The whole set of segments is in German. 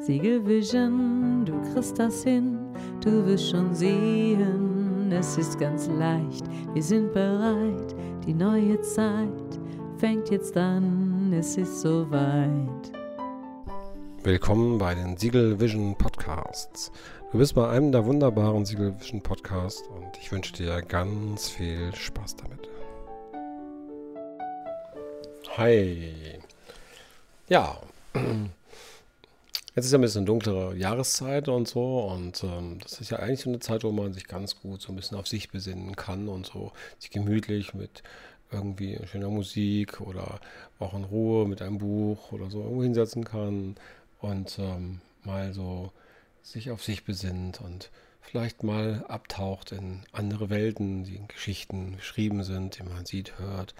Siegelvision, du kriegst das hin, du wirst schon sehen, es ist ganz leicht, wir sind bereit, die neue Zeit fängt jetzt an, es ist soweit. Willkommen bei den Siegel Vision Podcasts. Du bist bei einem der wunderbaren Siegel Vision Podcasts und ich wünsche dir ganz viel Spaß damit. Hi. Ja, Jetzt ist ja ein bisschen dunklere Jahreszeit und so. Und ähm, das ist ja eigentlich so eine Zeit, wo man sich ganz gut so ein bisschen auf sich besinnen kann und so sich gemütlich mit irgendwie schöner Musik oder auch in Ruhe mit einem Buch oder so irgendwo hinsetzen kann und ähm, mal so sich auf sich besinnt und vielleicht mal abtaucht in andere Welten, die in Geschichten geschrieben sind, die man sieht, hört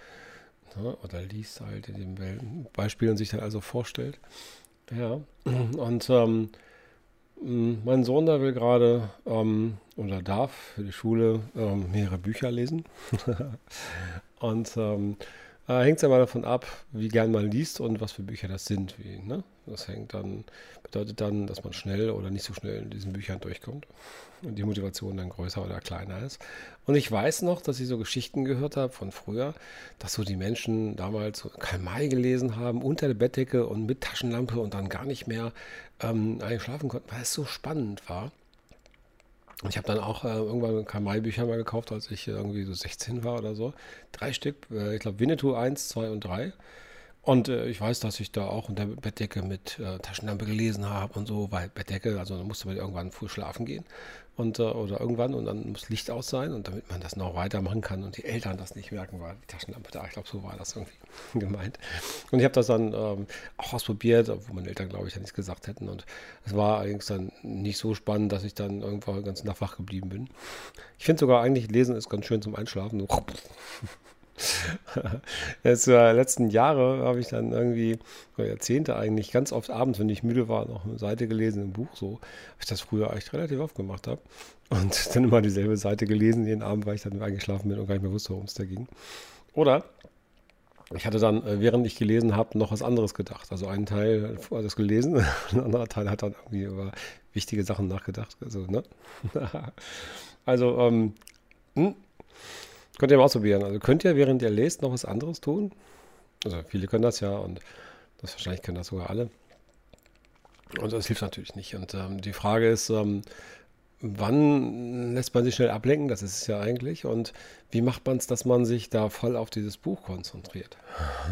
ne, oder liest halt in den Beispielen sich dann also vorstellt. Ja, und ähm, mein Sohn, der will gerade ähm, oder darf für die Schule ähm, mehrere Bücher lesen. und ähm, äh, hängt es ja mal davon ab, wie gern man liest und was für Bücher das sind. Wie, ne? Das hängt dann, bedeutet dann, dass man schnell oder nicht so schnell in diesen Büchern durchkommt und die Motivation dann größer oder kleiner ist. Und ich weiß noch, dass ich so Geschichten gehört habe von früher, dass so die Menschen damals so Karl May gelesen haben, unter der Bettdecke und mit Taschenlampe und dann gar nicht mehr ähm, schlafen konnten, weil es so spannend war. Ich habe dann auch äh, irgendwann Karl-May-Bücher mal gekauft, als ich irgendwie so 16 war oder so. Drei Stück, äh, ich glaube Winnetou 1, 2 und 3. Und äh, ich weiß, dass ich da auch unter Bettdecke mit äh, Taschenlampe gelesen habe und so, weil Bettdecke, also da musste man irgendwann früh schlafen gehen und, äh, oder irgendwann und dann muss Licht aus sein und damit man das noch weitermachen kann und die Eltern das nicht merken, war die Taschenlampe da. Ich glaube, so war das irgendwie gemeint. Und ich habe das dann ähm, auch ausprobiert, obwohl meine Eltern, glaube ich, ja nichts gesagt hätten. Und es war allerdings dann nicht so spannend, dass ich dann irgendwann ganz nach wach geblieben bin. Ich finde sogar eigentlich, Lesen ist ganz schön zum Einschlafen. Jetzt äh, letzten Jahre habe ich dann irgendwie, oder Jahrzehnte eigentlich, ganz oft abends, wenn ich müde war, noch eine Seite gelesen im Buch, so, weil ich das früher echt relativ oft gemacht habe. Und dann immer dieselbe Seite gelesen jeden Abend, weil ich dann eingeschlafen bin und gar nicht mehr wusste, worum es da ging. Oder ich hatte dann, äh, während ich gelesen habe, noch was anderes gedacht. Also ein Teil hat das gelesen, ein anderer Teil hat dann irgendwie über wichtige Sachen nachgedacht. Also, ne? also ähm, hm, Könnt ihr mal ausprobieren. Also könnt ihr, während ihr lest, noch was anderes tun? Also viele können das ja und das wahrscheinlich können das sogar alle. Und das hilft natürlich nicht. Und ähm, die Frage ist, ähm, wann lässt man sich schnell ablenken? Das ist es ja eigentlich. Und wie macht man es, dass man sich da voll auf dieses Buch konzentriert?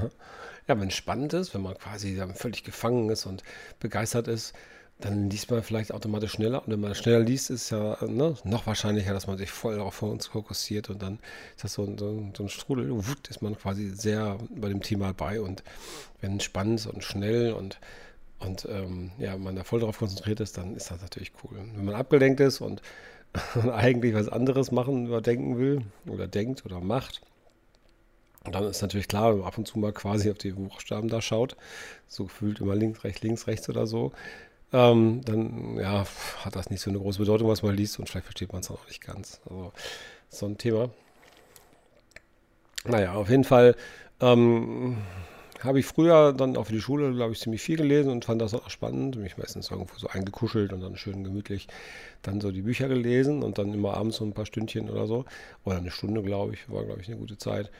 ja, wenn es spannend ist, wenn man quasi völlig gefangen ist und begeistert ist, dann liest man vielleicht automatisch schneller. Und wenn man schneller liest, ist ja ne, noch wahrscheinlicher, dass man sich voll darauf fokussiert und dann ist das so ein, so so ein Strudel. Wutt, ist man quasi sehr bei dem Thema bei. Und wenn es spannend und schnell und, und ähm, ja, man da voll darauf konzentriert ist, dann ist das natürlich cool. Wenn man abgelenkt ist und eigentlich was anderes machen oder denken will oder denkt oder macht, dann ist natürlich klar, wenn man ab und zu mal quasi auf die Buchstaben da schaut, so gefühlt immer links, rechts, links, rechts oder so, ähm, dann ja, hat das nicht so eine große Bedeutung, was man liest und vielleicht versteht man es auch nicht ganz. Also so ein Thema. Naja, auf jeden Fall ähm, habe ich früher dann auch für die Schule, glaube ich, ziemlich viel gelesen und fand das auch spannend. Mich meistens irgendwo so eingekuschelt und dann schön gemütlich dann so die Bücher gelesen und dann immer abends so ein paar Stündchen oder so. Oder eine Stunde, glaube ich, war, glaube ich, eine gute Zeit.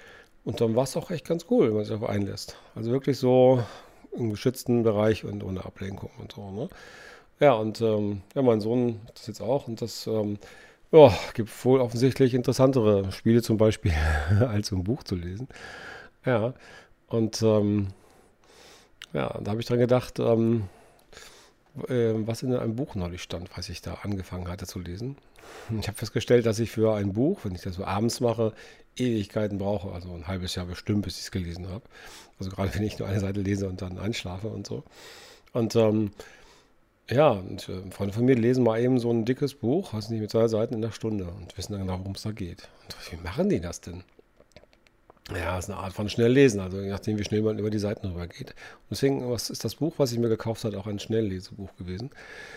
Und dann war es auch echt ganz cool, wenn man sich darauf einlässt. Also wirklich so im geschützten Bereich und ohne Ablenkung und so. Ne? Ja, und ähm, ja, mein Sohn hat das jetzt auch und das ähm, ja, gibt wohl offensichtlich interessantere Spiele zum Beispiel, als ein Buch zu lesen. Ja, und ähm, ja, da habe ich dran gedacht, ähm, äh, was in einem Buch neulich stand, was ich da angefangen hatte zu lesen. Ich habe festgestellt, dass ich für ein Buch, wenn ich das so abends mache, Ewigkeiten brauche, also ein halbes Jahr bestimmt, bis ich es gelesen habe. Also gerade wenn ich nur eine Seite lese und dann einschlafe und so. Und ähm, ja, und äh, Freunde von mir lesen mal eben so ein dickes Buch, was nicht mit zwei Seiten in der Stunde und wissen dann genau, worum es da geht. Und wie machen die das denn? Ja, ist eine Art von Schnelllesen, also je nachdem, wie schnell man über die Seiten rüber geht. Und deswegen was ist das Buch, was ich mir gekauft habe, auch ein Schnelllesebuch gewesen.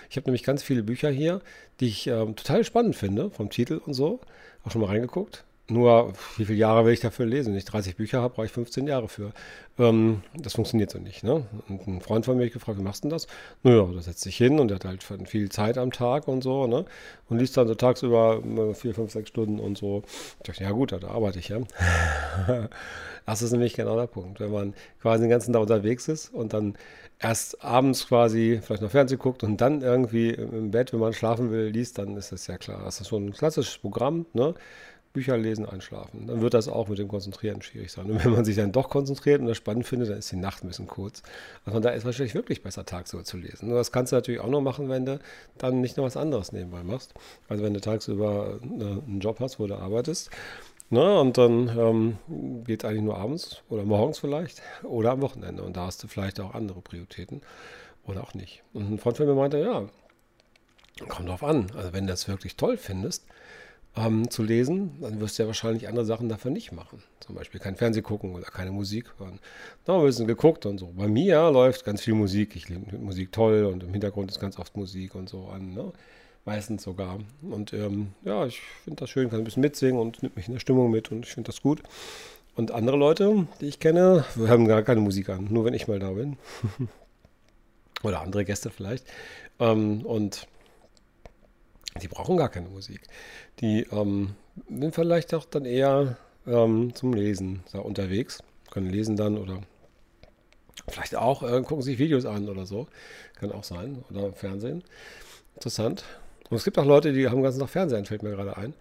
Ich habe nämlich ganz viele Bücher hier, die ich ähm, total spannend finde, vom Titel und so. Auch schon mal reingeguckt. Nur, wie viele Jahre will ich dafür lesen? Wenn ich 30 Bücher habe, brauche ich 15 Jahre für. Ähm, das funktioniert so nicht. Ne? Und ein Freund von mir hat gefragt, wie machst du denn das? Naja, da setzt sich hin und der hat halt viel Zeit am Tag und so. Ne? Und liest dann so tagsüber vier, fünf, sechs Stunden und so. Ich dachte, ja gut, da arbeite ich ja. das ist nämlich genau der Punkt. Wenn man quasi den ganzen Tag unterwegs ist und dann erst abends quasi vielleicht noch Fernsehen guckt und dann irgendwie im Bett, wenn man schlafen will, liest, dann ist das ja klar. Das ist so ein klassisches Programm. Ne? Bücher lesen, einschlafen. Dann wird das auch mit dem Konzentrieren schwierig sein. Und wenn man sich dann doch konzentriert und das spannend findet, dann ist die Nacht ein bisschen kurz. Also daher ist wahrscheinlich wirklich besser, tagsüber zu lesen. Nur das kannst du natürlich auch noch machen, wenn du dann nicht noch was anderes nebenbei machst. Also wenn du tagsüber äh, einen Job hast, wo du arbeitest. Ne, und dann ähm, geht eigentlich nur abends oder morgens vielleicht oder am Wochenende. Und da hast du vielleicht auch andere Prioritäten oder auch nicht. Und ein Freund von mir meinte, ja, kommt drauf an. Also wenn du das wirklich toll findest, ähm, zu lesen, dann wirst du ja wahrscheinlich andere Sachen dafür nicht machen. Zum Beispiel kein Fernsehen gucken oder keine Musik hören. Da haben wir ein bisschen geguckt und so. Bei mir läuft ganz viel Musik. Ich liebe Musik toll und im Hintergrund ist ganz oft Musik und so an. Ne? Meistens sogar. Und ähm, ja, ich finde das schön, kann ein bisschen mitsingen und nimmt mich in der Stimmung mit und ich finde das gut. Und andere Leute, die ich kenne, haben gar keine Musik an, nur wenn ich mal da bin. Oder andere Gäste vielleicht. Ähm, und die brauchen gar keine Musik. Die ähm, sind vielleicht auch dann eher ähm, zum Lesen da unterwegs, können lesen dann oder vielleicht auch äh, gucken sich Videos an oder so. Kann auch sein. Oder Fernsehen. Interessant. Und es gibt auch Leute, die haben den ganzen Tag Fernsehen, fällt mir gerade ein.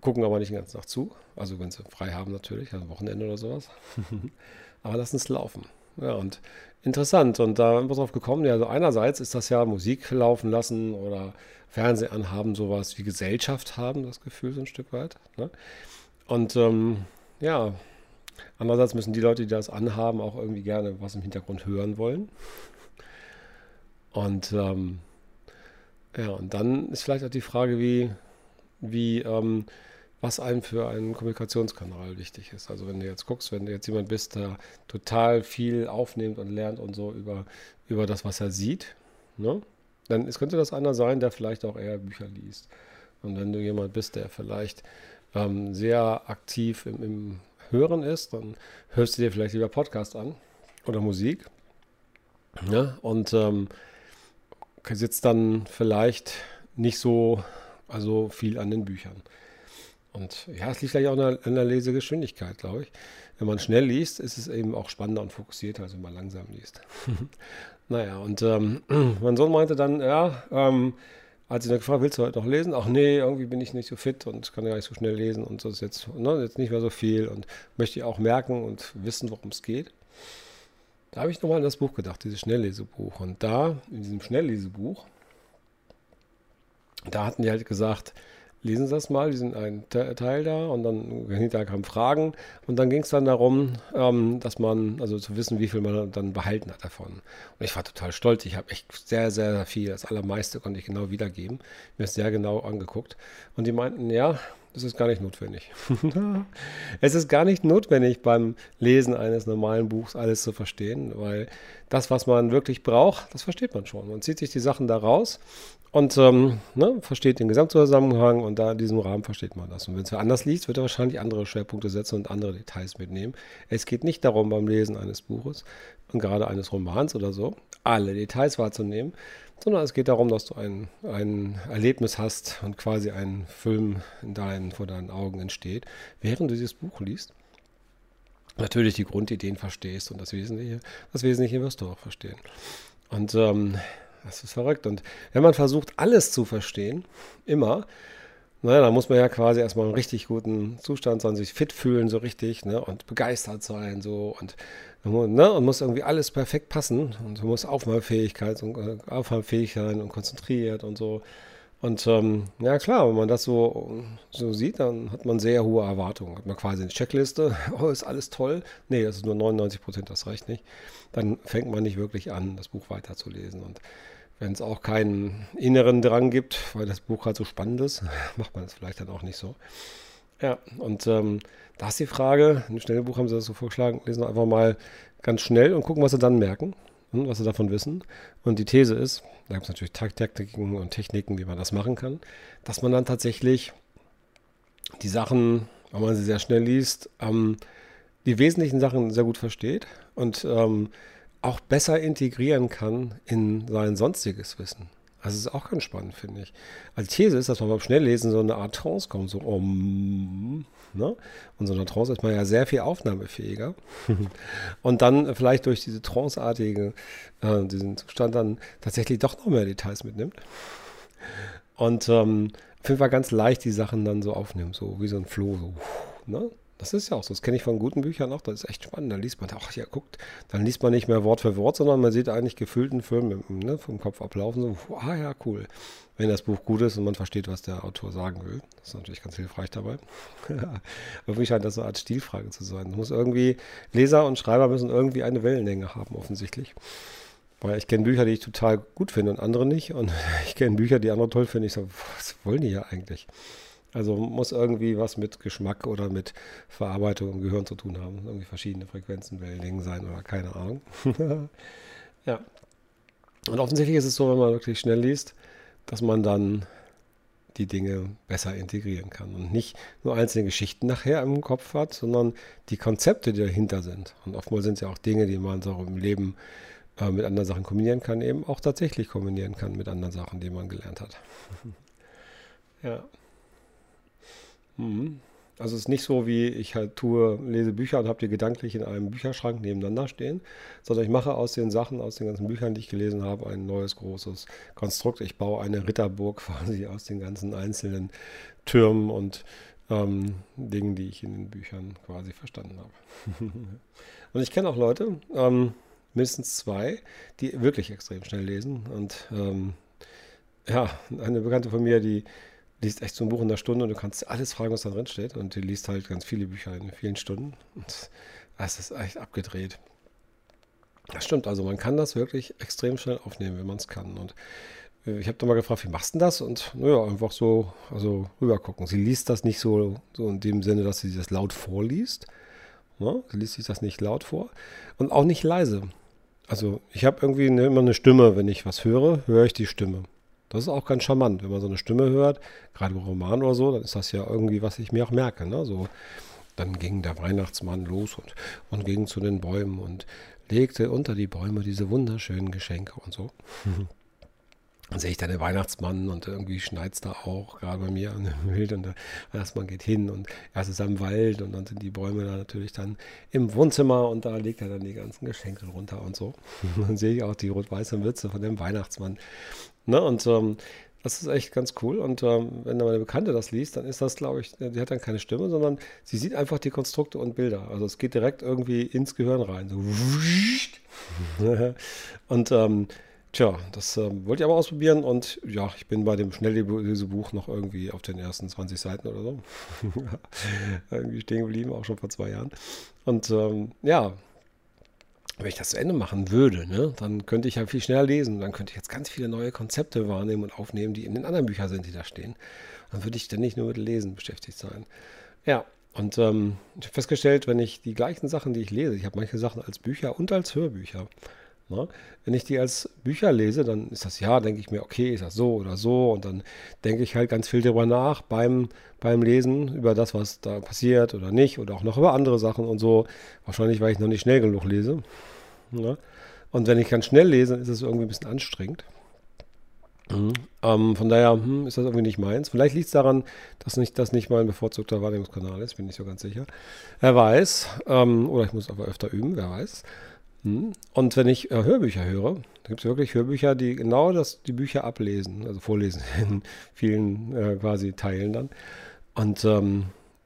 Gucken aber nicht den ganzen Tag zu. Also wenn sie frei haben natürlich, also Wochenende oder sowas. aber lassen es laufen. Ja, und interessant. Und da sind wir drauf gekommen, ja, also einerseits ist das ja Musik laufen lassen oder Fernsehen anhaben, sowas wie Gesellschaft haben, das Gefühl so ein Stück weit. Ne? Und ähm, ja, andererseits müssen die Leute, die das anhaben, auch irgendwie gerne was im Hintergrund hören wollen. Und ähm, ja, und dann ist vielleicht auch die Frage, wie, wie ähm, was einem für einen Kommunikationskanal wichtig ist. Also wenn du jetzt guckst, wenn du jetzt jemand bist, der total viel aufnimmt und lernt und so über, über das, was er sieht, ne? dann ist, könnte das einer sein, der vielleicht auch eher Bücher liest. Und wenn du jemand bist, der vielleicht ähm, sehr aktiv im, im Hören ist, dann hörst du dir vielleicht lieber Podcast an oder Musik. Ja? Und ähm, sitzt dann vielleicht nicht so also viel an den Büchern. Und ja, es liegt vielleicht auch an der, Lesegeschwindigkeit, glaube ich. Wenn man schnell liest, ist es eben auch spannender und fokussierter, als wenn man langsam liest. naja, und ähm, mein Sohn meinte dann, ja, ähm, als ich dann gefragt, willst du heute noch lesen? Ach nee, irgendwie bin ich nicht so fit und kann gar nicht so schnell lesen und so ist jetzt, ne, jetzt nicht mehr so viel und möchte auch merken und wissen, worum es geht. Da habe ich nochmal an das Buch gedacht, dieses Schnelllesebuch. Und da, in diesem Schnelllesebuch, da hatten die halt gesagt, lesen Sie das mal, die sind ein Teil da und dann hinterher kamen Fragen und dann ging es dann darum, ähm, dass man, also zu wissen, wie viel man dann behalten hat davon. Und ich war total stolz, ich habe echt sehr, sehr viel, das allermeiste konnte ich genau wiedergeben, mir ist sehr genau angeguckt und die meinten, ja, das ist gar nicht notwendig. es ist gar nicht notwendig beim Lesen eines normalen Buchs alles zu verstehen, weil das, was man wirklich braucht, das versteht man schon. Man zieht sich die Sachen da raus und ähm, ne, versteht den Gesamtzusammenhang und da in diesem Rahmen versteht man das. Und wenn es anders liest, wird er wahrscheinlich andere Schwerpunkte setzen und andere Details mitnehmen. Es geht nicht darum, beim Lesen eines Buches und gerade eines Romans oder so, alle Details wahrzunehmen, sondern es geht darum, dass du ein, ein Erlebnis hast und quasi ein Film in deinen, vor deinen Augen entsteht, während du dieses Buch liest. Natürlich die Grundideen verstehst und das Wesentliche, das Wesentliche wirst du auch verstehen. Und ähm, das ist verrückt. Und wenn man versucht, alles zu verstehen, immer, naja, dann muss man ja quasi erstmal einen richtig guten Zustand sein, sich fit fühlen, so richtig, ne, und begeistert sein, so, und, ne, und muss irgendwie alles perfekt passen. Und man muss Aufnahmefähigkeit und äh, aufnahmefähig sein und konzentriert und so. Und ähm, ja klar, wenn man das so, so sieht, dann hat man sehr hohe Erwartungen. Hat man quasi eine Checkliste, oh, ist alles toll. Nee, das ist nur 99 Prozent, das reicht nicht. Dann fängt man nicht wirklich an, das Buch weiterzulesen. Und wenn es auch keinen inneren Drang gibt, weil das Buch halt so spannend ist, macht man es vielleicht dann auch nicht so. Ja, und ähm, da ist die Frage, dem Schnellbuch haben sie das so vorgeschlagen, lesen einfach mal ganz schnell und gucken, was sie dann merken was sie davon wissen. Und die These ist, da gibt es natürlich Taktiken und Techniken, wie man das machen kann, dass man dann tatsächlich die Sachen weil man sie sehr schnell liest, ähm, die wesentlichen Sachen sehr gut versteht und ähm, auch besser integrieren kann in sein sonstiges Wissen. Also das ist auch ganz spannend, finde ich. Als These ist, dass man beim Schnelllesen so eine Art Trance kommt, so um, ne? Und so eine Trance ist man ja sehr viel aufnahmefähiger. und dann vielleicht durch diese tranceartige, äh, diesen Zustand dann tatsächlich doch noch mehr Details mitnimmt. Und ähm, auf jeden Fall ganz leicht die Sachen dann so aufnehmen, so wie so ein Floh, so, ne? Das ist ja auch so. Das kenne ich von guten Büchern auch. Das ist echt spannend. Da liest man, ach ja, guckt, dann liest man nicht mehr Wort für Wort, sondern man sieht eigentlich gefühlten Film ne, vom Kopf ablaufen. So, ah ja, cool. Wenn das Buch gut ist und man versteht, was der Autor sagen will. Das ist natürlich ganz hilfreich dabei. Mich scheint das so eine Art Stilfrage zu sein. muss irgendwie, Leser und Schreiber müssen irgendwie eine Wellenlänge haben, offensichtlich. Weil ich kenne Bücher, die ich total gut finde und andere nicht. Und ich kenne Bücher, die andere toll finden. Ich so, was wollen die ja eigentlich? Also muss irgendwie was mit Geschmack oder mit Verarbeitung im Gehirn zu tun haben. Irgendwie verschiedene Frequenzen, sein oder keine Ahnung. ja. Und offensichtlich ist es so, wenn man wirklich schnell liest, dass man dann die Dinge besser integrieren kann und nicht nur einzelne Geschichten nachher im Kopf hat, sondern die Konzepte, die dahinter sind. Und oftmals sind es ja auch Dinge, die man so im Leben äh, mit anderen Sachen kombinieren kann, eben auch tatsächlich kombinieren kann mit anderen Sachen, die man gelernt hat. ja. Mhm. Also es ist nicht so, wie ich halt tue, lese Bücher und habe die gedanklich in einem Bücherschrank nebeneinander stehen, sondern ich mache aus den Sachen, aus den ganzen Büchern, die ich gelesen habe, ein neues großes Konstrukt. Ich baue eine Ritterburg quasi aus den ganzen einzelnen Türmen und ähm, Dingen, die ich in den Büchern quasi verstanden habe. und ich kenne auch Leute, ähm, mindestens zwei, die wirklich extrem schnell lesen. Und ähm, ja, eine Bekannte von mir, die liest echt so ein Buch in einer Stunde und du kannst alles fragen, was da drin steht. Und die liest halt ganz viele Bücher in vielen Stunden. Und das ist echt abgedreht. Das stimmt, also man kann das wirklich extrem schnell aufnehmen, wenn man es kann. Und äh, ich habe dann mal gefragt, wie machst du das? Und naja, einfach so, also rübergucken. Sie liest das nicht so, so in dem Sinne, dass sie das laut vorliest. Ne? Sie liest sich das nicht laut vor und auch nicht leise. Also ich habe irgendwie eine, immer eine Stimme, wenn ich was höre, höre ich die Stimme. Das ist auch ganz charmant, wenn man so eine Stimme hört, gerade im Roman oder so, dann ist das ja irgendwie, was ich mir auch merke. Ne? So, dann ging der Weihnachtsmann los und, und ging zu den Bäumen und legte unter die Bäume diese wunderschönen Geschenke und so. Dann sehe ich dann den Weihnachtsmann und irgendwie schneit es da auch, gerade bei mir an dem Bild. Und der Weihnachtsmann geht hin und erst ist er im Wald und dann sind die Bäume da natürlich dann im Wohnzimmer und da legt er dann die ganzen Geschenke runter und so. Und dann sehe ich auch die rot-weiße Mütze von dem Weihnachtsmann. Ne? Und ähm, das ist echt ganz cool. Und ähm, wenn meine Bekannte das liest, dann ist das, glaube ich, die hat dann keine Stimme, sondern sie sieht einfach die Konstrukte und Bilder. Also es geht direkt irgendwie ins Gehirn rein. So. und ähm, Tja, das äh, wollte ich aber ausprobieren und ja, ich bin bei dem Schnelllesebuch noch irgendwie auf den ersten 20 Seiten oder so. irgendwie stehen geblieben, auch schon vor zwei Jahren. Und ähm, ja, wenn ich das zu Ende machen würde, ne, dann könnte ich ja viel schneller lesen. Dann könnte ich jetzt ganz viele neue Konzepte wahrnehmen und aufnehmen, die in den anderen Büchern sind, die da stehen. Dann würde ich dann nicht nur mit Lesen beschäftigt sein. Ja, und ähm, ich habe festgestellt, wenn ich die gleichen Sachen, die ich lese, ich habe manche Sachen als Bücher und als Hörbücher. Ne? Wenn ich die als Bücher lese, dann ist das ja, denke ich mir, okay, ist das so oder so. Und dann denke ich halt ganz viel darüber nach beim, beim Lesen, über das, was da passiert oder nicht. Oder auch noch über andere Sachen und so. Wahrscheinlich, weil ich noch nicht schnell genug lese. Ne? Und wenn ich ganz schnell lese, ist es irgendwie ein bisschen anstrengend. Mhm. Ähm, von daher hm, ist das irgendwie nicht meins. Vielleicht liegt es daran, dass nicht, das nicht mein bevorzugter Wahrnehmungskanal ist, bin ich so ganz sicher. Wer weiß. Ähm, oder ich muss aber öfter üben, wer weiß. Hm? Und wenn ich äh, Hörbücher höre, da gibt es wirklich Hörbücher, die genau das, die Bücher ablesen, also vorlesen in vielen äh, quasi Teilen dann. Und ähm,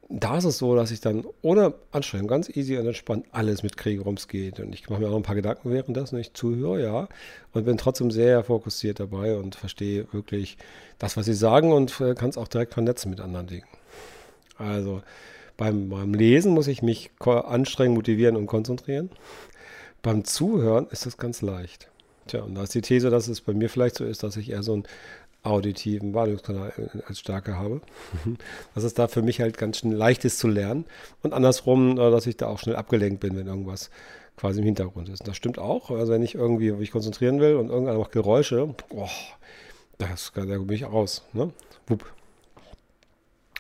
da ist es so, dass ich dann ohne Anstrengung ganz easy und entspannt alles mitkriege, worum es geht. Und ich mache mir auch ein paar Gedanken währenddessen, ich zuhöre, ja, und bin trotzdem sehr fokussiert dabei und verstehe wirklich das, was sie sagen und äh, kann es auch direkt vernetzen mit anderen Dingen. Also beim, beim Lesen muss ich mich anstrengen, motivieren und konzentrieren. Beim Zuhören ist das ganz leicht. Tja, und da ist die These, dass es bei mir vielleicht so ist, dass ich eher so einen auditiven Wahrnehmungskanal als Stärke habe. dass es da für mich halt ganz schnell leicht ist zu lernen. Und andersrum, äh, dass ich da auch schnell abgelenkt bin, wenn irgendwas quasi im Hintergrund ist. Und das stimmt auch. Also wenn ich irgendwie mich konzentrieren will und irgendeiner macht Geräusche, boah, das, da bin ich raus. Ne? Wupp.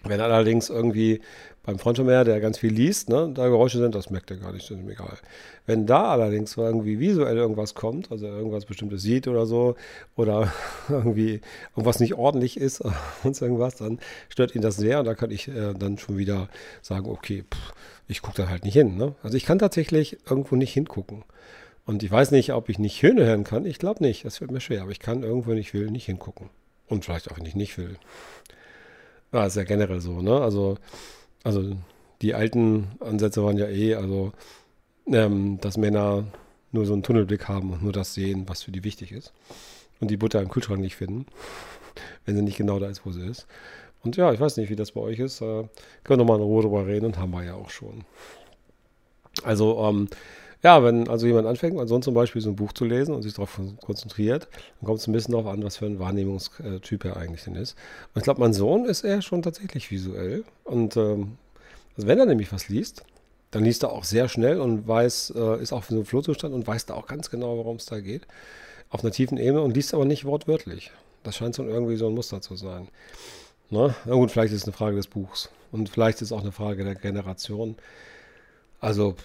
Wenn allerdings irgendwie beim mir, der ganz viel liest, ne, da Geräusche sind, das merkt er gar nicht, das ist ihm egal. Wenn da allerdings irgendwie visuell irgendwas kommt, also irgendwas Bestimmtes sieht oder so, oder irgendwie irgendwas nicht ordentlich ist und irgendwas, dann stört ihn das sehr und da kann ich äh, dann schon wieder sagen, okay, pff, ich gucke da halt nicht hin. Ne? Also ich kann tatsächlich irgendwo nicht hingucken. Und ich weiß nicht, ob ich nicht Höhne hören kann. Ich glaube nicht, das wird mir schwer, aber ich kann irgendwo, wenn ich will, nicht hingucken. Und vielleicht auch, wenn ich nicht will. Ja, ist ja generell so, ne? Also also die alten Ansätze waren ja eh, also ähm, dass Männer nur so einen Tunnelblick haben und nur das sehen, was für die wichtig ist. Und die Butter im Kühlschrank nicht finden, wenn sie nicht genau da ist, wo sie ist. Und ja, ich weiß nicht, wie das bei euch ist. Äh, können wir nochmal in Ruhe drüber reden und haben wir ja auch schon. Also, ähm, ja, wenn also jemand anfängt, ansonsten zum Beispiel so ein Buch zu lesen und sich darauf konzentriert, dann kommt es ein bisschen darauf an, was für ein Wahrnehmungstyp er eigentlich denn ist. Und ich glaube, mein Sohn ist eher schon tatsächlich visuell. Und ähm, also wenn er nämlich was liest, dann liest er auch sehr schnell und weiß, äh, ist auch für so einen Flohzustand und weiß da auch ganz genau, worum es da geht. Auf einer tiefen Ebene und liest aber nicht wortwörtlich. Das scheint so irgendwie so ein Muster zu sein. Na, na gut, vielleicht ist es eine Frage des Buchs. Und vielleicht ist es auch eine Frage der Generation. Also,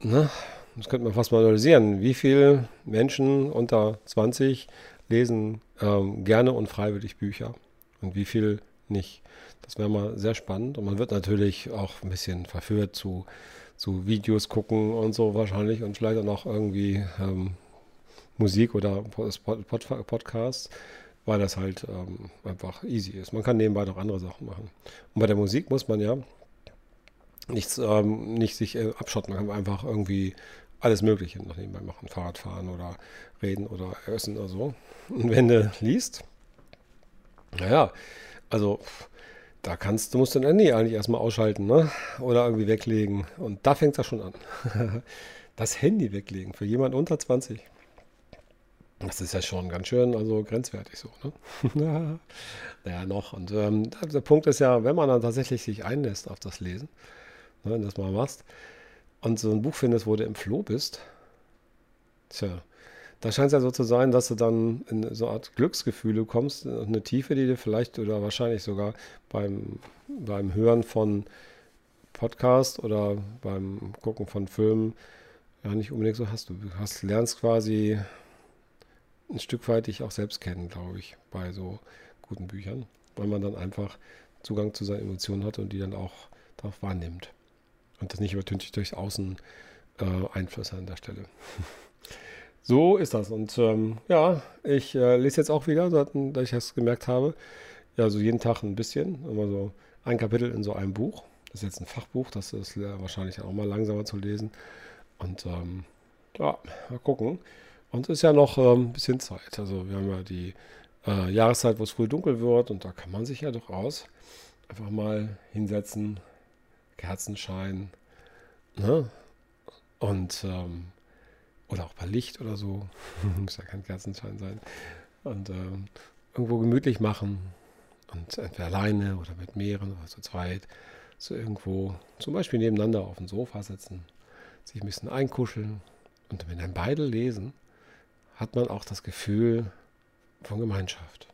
ne, das könnte man fast mal analysieren. Wie viele Menschen unter 20 lesen ähm, gerne und freiwillig Bücher und wie viel nicht? Das wäre mal sehr spannend und man wird natürlich auch ein bisschen verführt zu, zu Videos gucken und so wahrscheinlich und vielleicht auch noch irgendwie ähm, Musik oder Pod Pod Podcasts, weil das halt ähm, einfach easy ist. Man kann nebenbei noch andere Sachen machen. Und bei der Musik muss man ja nichts, ähm, nicht sich äh, abschotten. Man kann einfach irgendwie alles Mögliche noch nebenbei machen. Fahrradfahren oder reden oder essen oder so. Und wenn du liest, naja, also da kannst du musst dein Handy eigentlich erstmal ausschalten, ne? Oder irgendwie weglegen. Und da fängt das schon an. das Handy weglegen für jemand unter 20. Das ist ja schon ganz schön, also grenzwertig so, ne? naja, noch. Und ähm, der Punkt ist ja, wenn man dann tatsächlich sich einlässt auf das Lesen, ne, wenn du das mal machst, und so ein Buch findest, wo du im Floh bist, tja, da scheint es ja so zu sein, dass du dann in so eine Art Glücksgefühle kommst, eine Tiefe, die du vielleicht oder wahrscheinlich sogar beim, beim Hören von Podcast oder beim Gucken von Filmen ja nicht unbedingt so hast. Du hast, lernst quasi ein Stück weit dich auch selbst kennen, glaube ich, bei so guten Büchern, weil man dann einfach Zugang zu seinen Emotionen hat und die dann auch darauf wahrnimmt. Und das nicht übertüncht durchs Außen äh, Einflüsse an der Stelle. so ist das. Und ähm, ja, ich äh, lese jetzt auch wieder, seit ich das gemerkt habe. Ja, so jeden Tag ein bisschen. Immer so ein Kapitel in so einem Buch. Das ist jetzt ein Fachbuch, das ist wahrscheinlich auch mal langsamer zu lesen. Und ähm, ja, mal gucken. Und es ist ja noch ähm, ein bisschen Zeit. Also wir haben ja die äh, Jahreszeit, wo es früh dunkel wird und da kann man sich ja durchaus einfach mal hinsetzen, Kerzenschein. Ne? Und ähm, oder auch bei Licht oder so. Muss ja kein Kerzenschein sein. Und ähm, irgendwo gemütlich machen. Und entweder alleine oder mit mehreren oder zu zweit. So irgendwo zum Beispiel nebeneinander auf dem Sofa sitzen, sich ein bisschen einkuscheln. Und wenn dann beide lesen, hat man auch das Gefühl von Gemeinschaft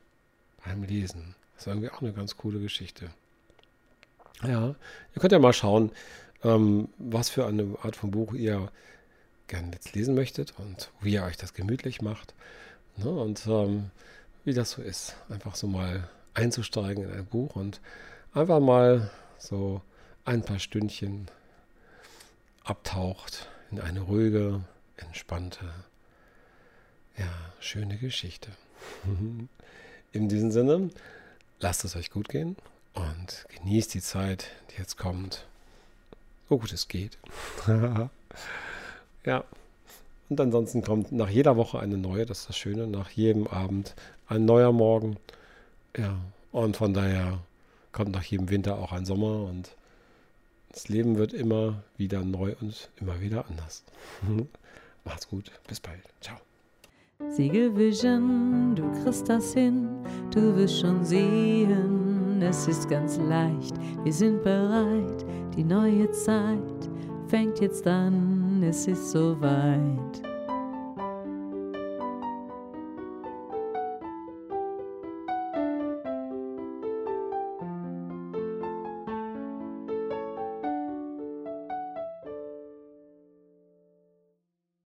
beim Lesen. Das ist irgendwie auch eine ganz coole Geschichte. Ja, ihr könnt ja mal schauen, ähm, was für eine Art von Buch ihr gerne jetzt lesen möchtet und wie ihr euch das gemütlich macht. Ne? Und ähm, wie das so ist, einfach so mal einzusteigen in ein Buch und einfach mal so ein paar Stündchen abtaucht in eine ruhige, entspannte, ja, schöne Geschichte. in diesem Sinne, lasst es euch gut gehen und genießt die Zeit, die jetzt kommt, so gut es geht. ja. Und ansonsten kommt nach jeder Woche eine neue, das ist das Schöne, nach jedem Abend ein neuer Morgen. Ja, und von daher kommt nach jedem Winter auch ein Sommer und das Leben wird immer wieder neu und immer wieder anders. Macht's gut, bis bald. Ciao. Siegel Vision, du kriegst das hin, du wirst schon sehen es ist ganz leicht, wir sind bereit, die neue Zeit fängt jetzt an, es ist soweit.